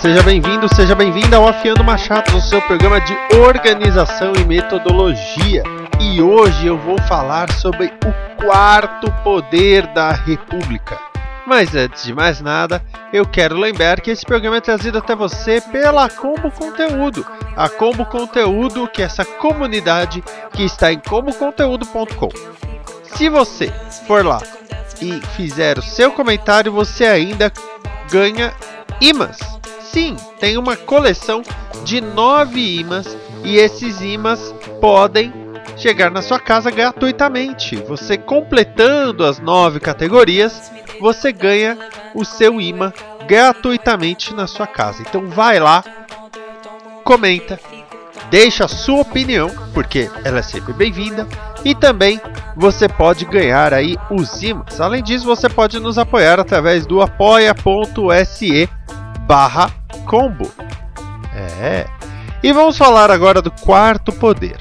Seja bem-vindo, seja bem-vinda ao Afiando Machado, o seu programa de organização e metodologia. E hoje eu vou falar sobre o quarto poder da República. Mas antes de mais nada, eu quero lembrar que esse programa é trazido até você pela Combo Conteúdo. A Combo Conteúdo, que é essa comunidade que está em comboconteúdo.com. Se você for lá e fizer o seu comentário, você ainda ganha imãs. Sim, tem uma coleção de nove imãs e esses imãs podem chegar na sua casa gratuitamente. Você completando as nove categorias, você ganha o seu imã gratuitamente na sua casa. Então vai lá, comenta, deixa a sua opinião, porque ela é sempre bem-vinda, e também você pode ganhar aí os imãs. Além disso, você pode nos apoiar através do apoia.se barra combo. É. E vamos falar agora do quarto poder.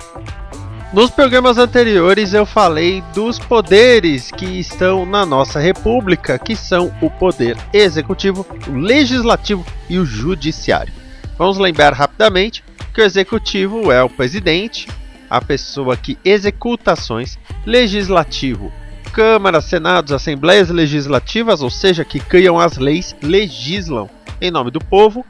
Nos programas anteriores eu falei dos poderes que estão na nossa república, que são o poder executivo, o legislativo e o judiciário. Vamos lembrar rapidamente que o executivo é o presidente, a pessoa que executa ações, legislativo, câmaras, senados, assembleias legislativas, ou seja, que criam as leis, legislam em nome do povo,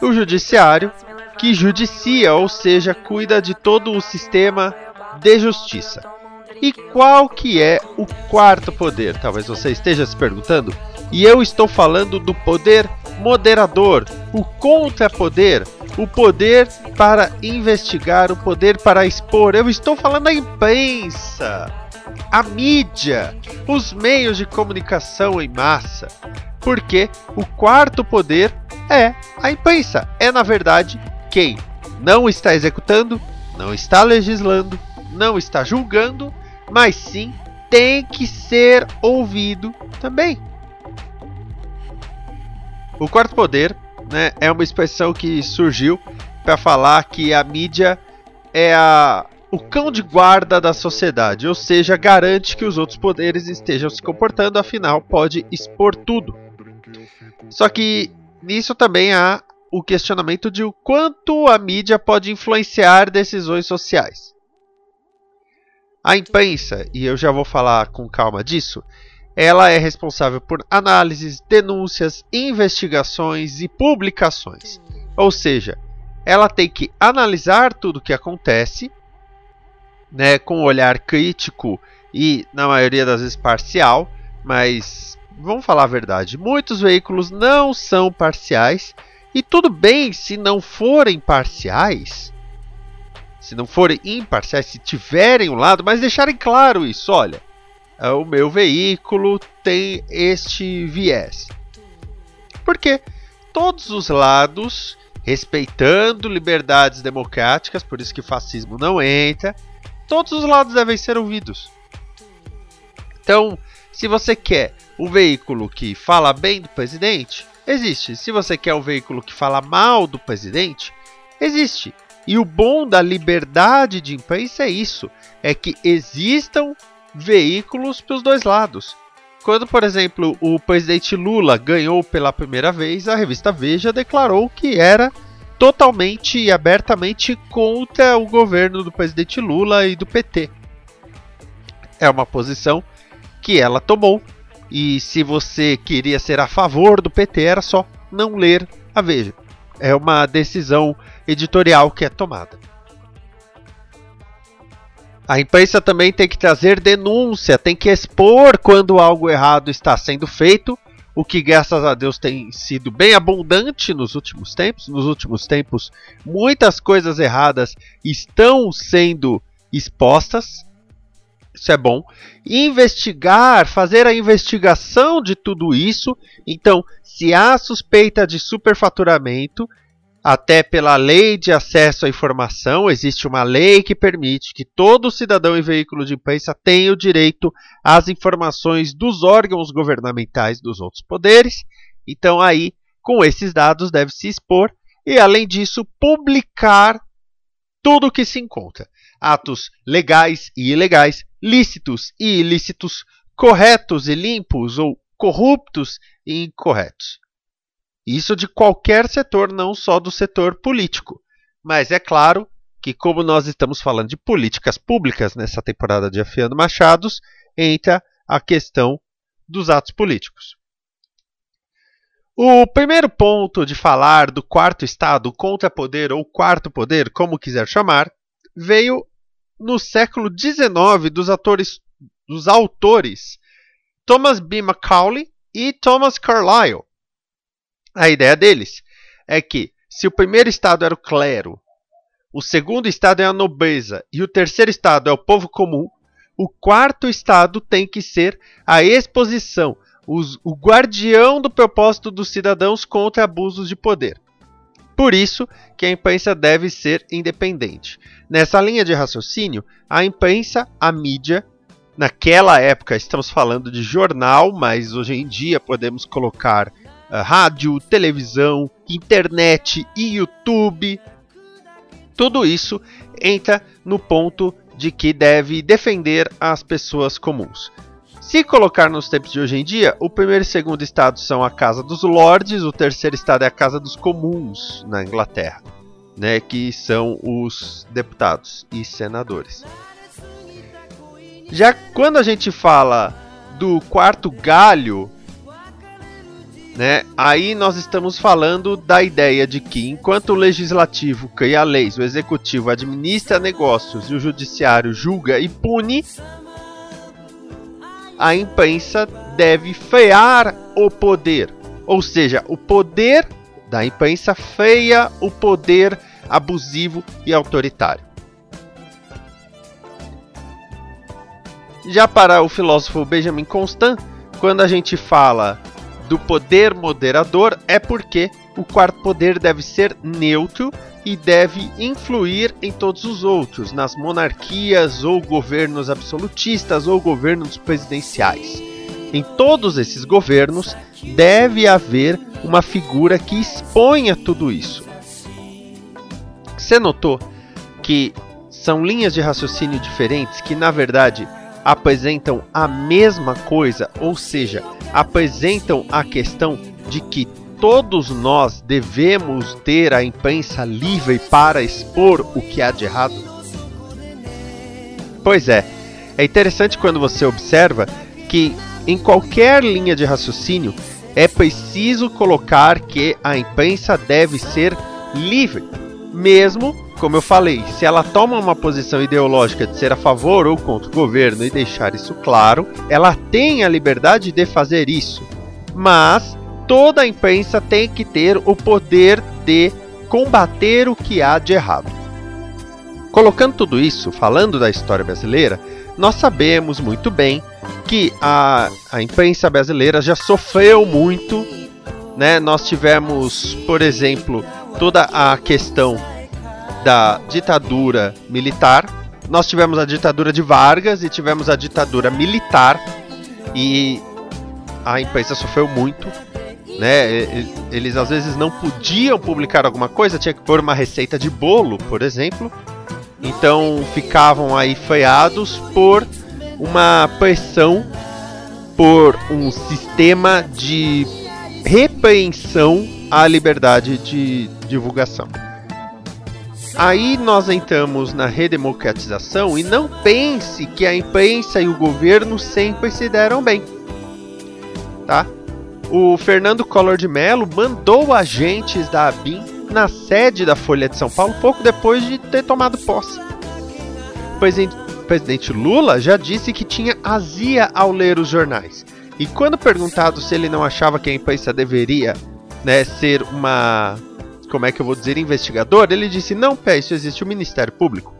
o judiciário, que judicia, ou seja, cuida de todo o sistema de justiça. E qual que é o quarto poder? Talvez você esteja se perguntando. E eu estou falando do poder moderador, o contrapoder, o poder para investigar, o poder para expor. Eu estou falando da imprensa, a mídia, os meios de comunicação em massa. Porque o quarto poder é a imprensa. É, na verdade, quem não está executando, não está legislando, não está julgando, mas sim tem que ser ouvido também. O quarto poder né, é uma expressão que surgiu para falar que a mídia é a, o cão de guarda da sociedade, ou seja, garante que os outros poderes estejam se comportando, afinal, pode expor tudo. Só que nisso também há o questionamento de o quanto a mídia pode influenciar decisões sociais. A imprensa, e eu já vou falar com calma disso, ela é responsável por análises, denúncias, investigações e publicações. Ou seja, ela tem que analisar tudo o que acontece, né, com um olhar crítico e, na maioria das vezes, parcial, mas vamos falar a verdade, muitos veículos não são parciais. E tudo bem se não forem parciais, se não forem imparciais, se tiverem um lado, mas deixarem claro isso, olha, é, o meu veículo tem este viés. Porque todos os lados, respeitando liberdades democráticas, por isso que fascismo não entra, todos os lados devem ser ouvidos. Então, se você quer o veículo que fala bem do presidente, existe. Se você quer o veículo que fala mal do presidente, existe. E o bom da liberdade de imprensa é isso: é que existam veículos para os dois lados. Quando, por exemplo, o presidente Lula ganhou pela primeira vez, a revista Veja declarou que era totalmente e abertamente contra o governo do presidente Lula e do PT. É uma posição que ela tomou e se você queria ser a favor do PT, era só não ler a Veja. É uma decisão editorial que é tomada. A imprensa também tem que trazer denúncia, tem que expor quando algo errado está sendo feito, o que graças a Deus tem sido bem abundante nos últimos tempos. Nos últimos tempos, muitas coisas erradas estão sendo expostas isso é bom. Investigar, fazer a investigação de tudo isso. Então, se há suspeita de superfaturamento, até pela lei de acesso à informação, existe uma lei que permite que todo cidadão em veículo de imprensa tenha o direito às informações dos órgãos governamentais dos outros poderes. Então, aí, com esses dados, deve se expor e, além disso, publicar tudo o que se encontra: atos legais e ilegais, lícitos e ilícitos, corretos e limpos ou corruptos e incorretos. Isso de qualquer setor, não só do setor político. Mas é claro que, como nós estamos falando de políticas públicas nessa temporada de Afiando Machados, entra a questão dos atos políticos. O primeiro ponto de falar do quarto estado, contra-poder ou quarto poder, como quiser chamar, veio no século XIX dos, atores, dos autores Thomas B. Macaulay e Thomas Carlyle. A ideia deles é que se o primeiro estado era o clero, o segundo estado é a nobreza e o terceiro estado é o povo comum, o quarto estado tem que ser a exposição, os, o guardião do propósito dos cidadãos contra abusos de poder. Por isso que a imprensa deve ser independente. Nessa linha de raciocínio, a imprensa, a mídia, naquela época estamos falando de jornal, mas hoje em dia podemos colocar uh, rádio, televisão, internet e YouTube. Tudo isso entra no ponto de que deve defender as pessoas comuns. Se colocar nos tempos de hoje em dia, o primeiro e segundo estado são a Casa dos Lordes, o terceiro estado é a Casa dos Comuns na Inglaterra, né, que são os deputados e senadores. Já quando a gente fala do quarto galho, né? Aí nós estamos falando da ideia de que, enquanto o legislativo cria leis, o executivo administra negócios e o judiciário julga e pune, a imprensa deve frear o poder. Ou seja, o poder da imprensa freia o poder abusivo e autoritário. Já para o filósofo Benjamin Constant, quando a gente fala do poder moderador é porque o quarto poder deve ser neutro e deve influir em todos os outros, nas monarquias ou governos absolutistas ou governos presidenciais. Em todos esses governos deve haver uma figura que exponha tudo isso. Você notou que são linhas de raciocínio diferentes que, na verdade, apresentam a mesma coisa, ou seja, apresentam a questão de que todos nós devemos ter a imprensa livre para expor o que há de errado? Pois é, é interessante quando você observa que em qualquer linha de raciocínio é preciso colocar que a imprensa deve ser livre, mesmo como eu falei, se ela toma uma posição ideológica de ser a favor ou contra o governo e deixar isso claro, ela tem a liberdade de fazer isso. Mas toda a imprensa tem que ter o poder de combater o que há de errado. Colocando tudo isso, falando da história brasileira, nós sabemos muito bem que a, a imprensa brasileira já sofreu muito. Né? Nós tivemos, por exemplo, toda a questão da ditadura militar. Nós tivemos a ditadura de Vargas e tivemos a ditadura militar e a imprensa sofreu muito, né? Eles às vezes não podiam publicar alguma coisa, tinha que pôr uma receita de bolo, por exemplo. Então ficavam aí freados por uma pressão por um sistema de repreensão à liberdade de divulgação. Aí nós entramos na redemocratização e não pense que a imprensa e o governo sempre se deram bem. Tá? O Fernando Collor de Mello mandou agentes da ABIN na sede da Folha de São Paulo pouco depois de ter tomado posse. O presidente Lula já disse que tinha azia ao ler os jornais. E quando perguntado se ele não achava que a imprensa deveria né, ser uma como é que eu vou dizer, investigador, ele disse: não, pé, isso existe o Ministério Público.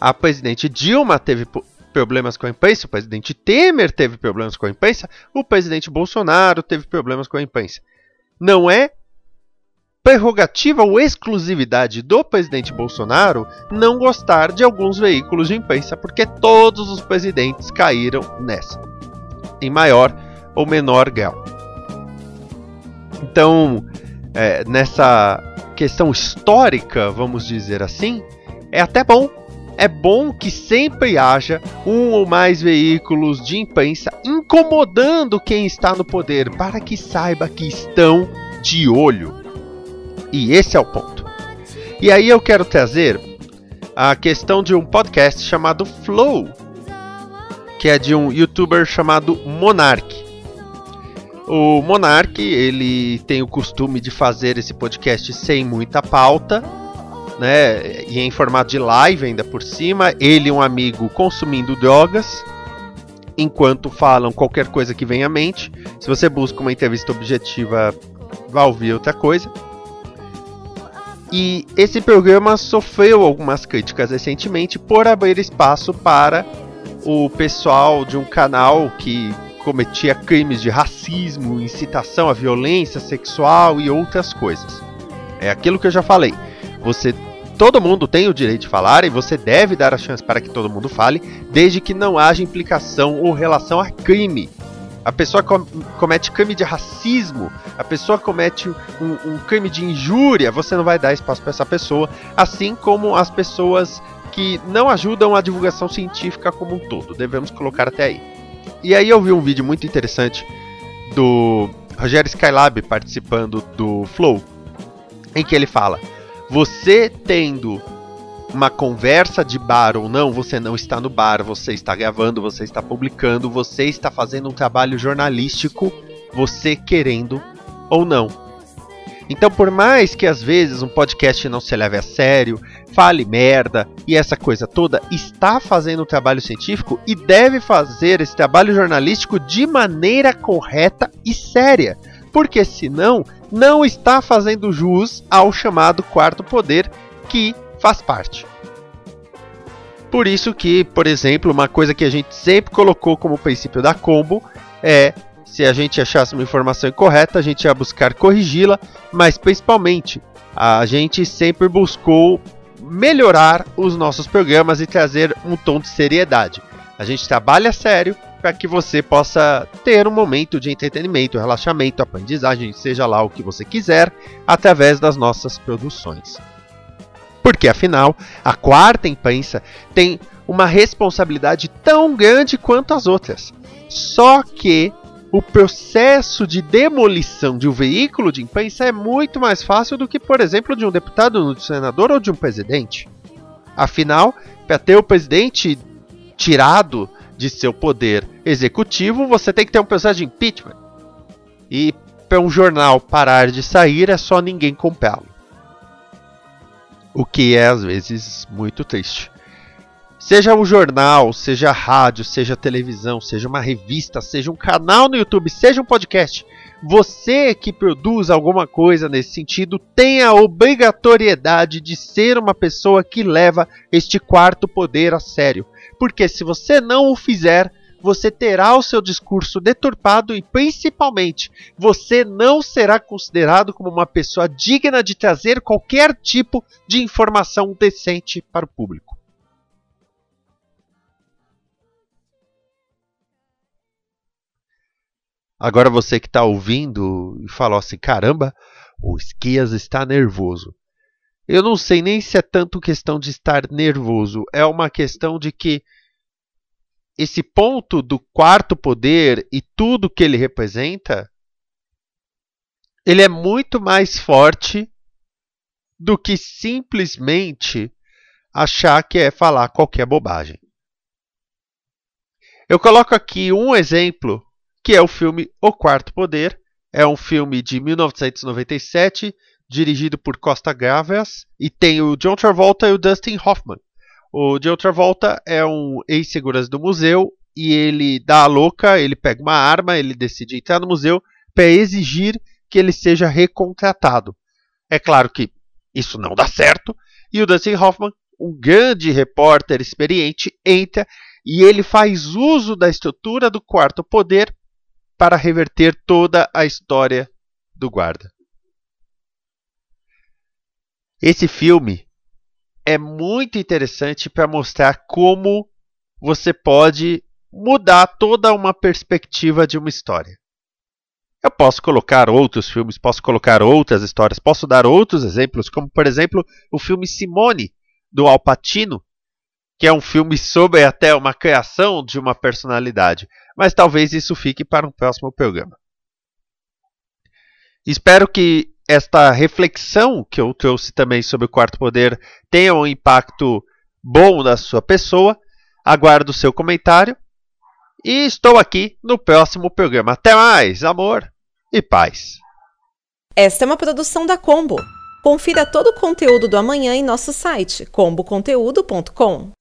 A presidente Dilma teve problemas com a imprensa, o presidente Temer teve problemas com a imprensa, o presidente Bolsonaro teve problemas com a imprensa. Não é prerrogativa ou exclusividade do presidente Bolsonaro não gostar de alguns veículos de imprensa, porque todos os presidentes caíram nessa, em maior ou menor grau. Então, é, nessa questão histórica, vamos dizer assim, é até bom. É bom que sempre haja um ou mais veículos de imprensa incomodando quem está no poder, para que saiba que estão de olho. E esse é o ponto. E aí eu quero trazer a questão de um podcast chamado Flow, que é de um youtuber chamado Monark. O Monark, ele tem o costume de fazer esse podcast sem muita pauta, né? E em formato de live ainda por cima, ele e um amigo consumindo drogas, enquanto falam qualquer coisa que vem à mente. Se você busca uma entrevista objetiva, vai ouvir outra coisa. E esse programa sofreu algumas críticas recentemente por abrir espaço para o pessoal de um canal que cometia crimes de racismo, incitação à violência sexual e outras coisas. É aquilo que eu já falei. Você todo mundo tem o direito de falar e você deve dar a chance para que todo mundo fale, desde que não haja implicação ou relação a crime. A pessoa com, comete crime de racismo, a pessoa comete um, um crime de injúria, você não vai dar espaço para essa pessoa, assim como as pessoas que não ajudam a divulgação científica como um todo. Devemos colocar até aí. E aí eu vi um vídeo muito interessante do Rogério Skylab participando do Flow, em que ele fala: você tendo uma conversa de bar ou não, você não está no bar, você está gravando, você está publicando, você está fazendo um trabalho jornalístico, você querendo ou não. Então, por mais que às vezes um podcast não se leve a sério, fale merda e essa coisa toda, está fazendo um trabalho científico e deve fazer esse trabalho jornalístico de maneira correta e séria, porque senão não está fazendo jus ao chamado quarto poder que faz parte. Por isso que, por exemplo, uma coisa que a gente sempre colocou como princípio da combo é se a gente achasse uma informação incorreta, a gente ia buscar corrigi-la, mas principalmente a gente sempre buscou melhorar os nossos programas e trazer um tom de seriedade. A gente trabalha sério para que você possa ter um momento de entretenimento, relaxamento, aprendizagem, seja lá o que você quiser, através das nossas produções. Porque afinal, a quarta imprensa tem uma responsabilidade tão grande quanto as outras. Só que o processo de demolição de um veículo de imprensa é muito mais fácil do que, por exemplo, de um deputado, de um senador ou de um presidente. Afinal, para ter o presidente tirado de seu poder executivo, você tem que ter um processo de impeachment. E para um jornal parar de sair é só ninguém comprá-lo. O que é às vezes muito triste. Seja um jornal, seja rádio, seja televisão, seja uma revista, seja um canal no YouTube, seja um podcast, você que produz alguma coisa nesse sentido tem a obrigatoriedade de ser uma pessoa que leva este quarto poder a sério. Porque se você não o fizer, você terá o seu discurso deturpado e principalmente você não será considerado como uma pessoa digna de trazer qualquer tipo de informação decente para o público. Agora você que está ouvindo e falou assim: caramba, o Esquias está nervoso. Eu não sei nem se é tanto questão de estar nervoso, é uma questão de que esse ponto do quarto poder e tudo que ele representa, ele é muito mais forte do que simplesmente achar que é falar qualquer bobagem. Eu coloco aqui um exemplo que é o filme O Quarto Poder. É um filme de 1997, dirigido por Costa Gavras, e tem o John Travolta e o Dustin Hoffman. O John Travolta é um ex-segurança do museu e ele dá a louca, ele pega uma arma, ele decide entrar no museu para exigir que ele seja recontratado. É claro que isso não dá certo, e o Dustin Hoffman, um grande repórter experiente, entra e ele faz uso da estrutura do quarto poder para reverter toda a história do guarda. Esse filme é muito interessante para mostrar como você pode mudar toda uma perspectiva de uma história. Eu posso colocar outros filmes, posso colocar outras histórias, posso dar outros exemplos, como por exemplo o filme Simone, do Al Pacino, que é um filme sobre até uma criação de uma personalidade. Mas talvez isso fique para um próximo programa. Espero que esta reflexão que eu trouxe também sobre o quarto poder tenha um impacto bom na sua pessoa. Aguardo o seu comentário e estou aqui no próximo programa. Até mais, amor e paz. Esta é uma produção da Combo. Confira todo o conteúdo do amanhã em nosso site comboconteúdo.com.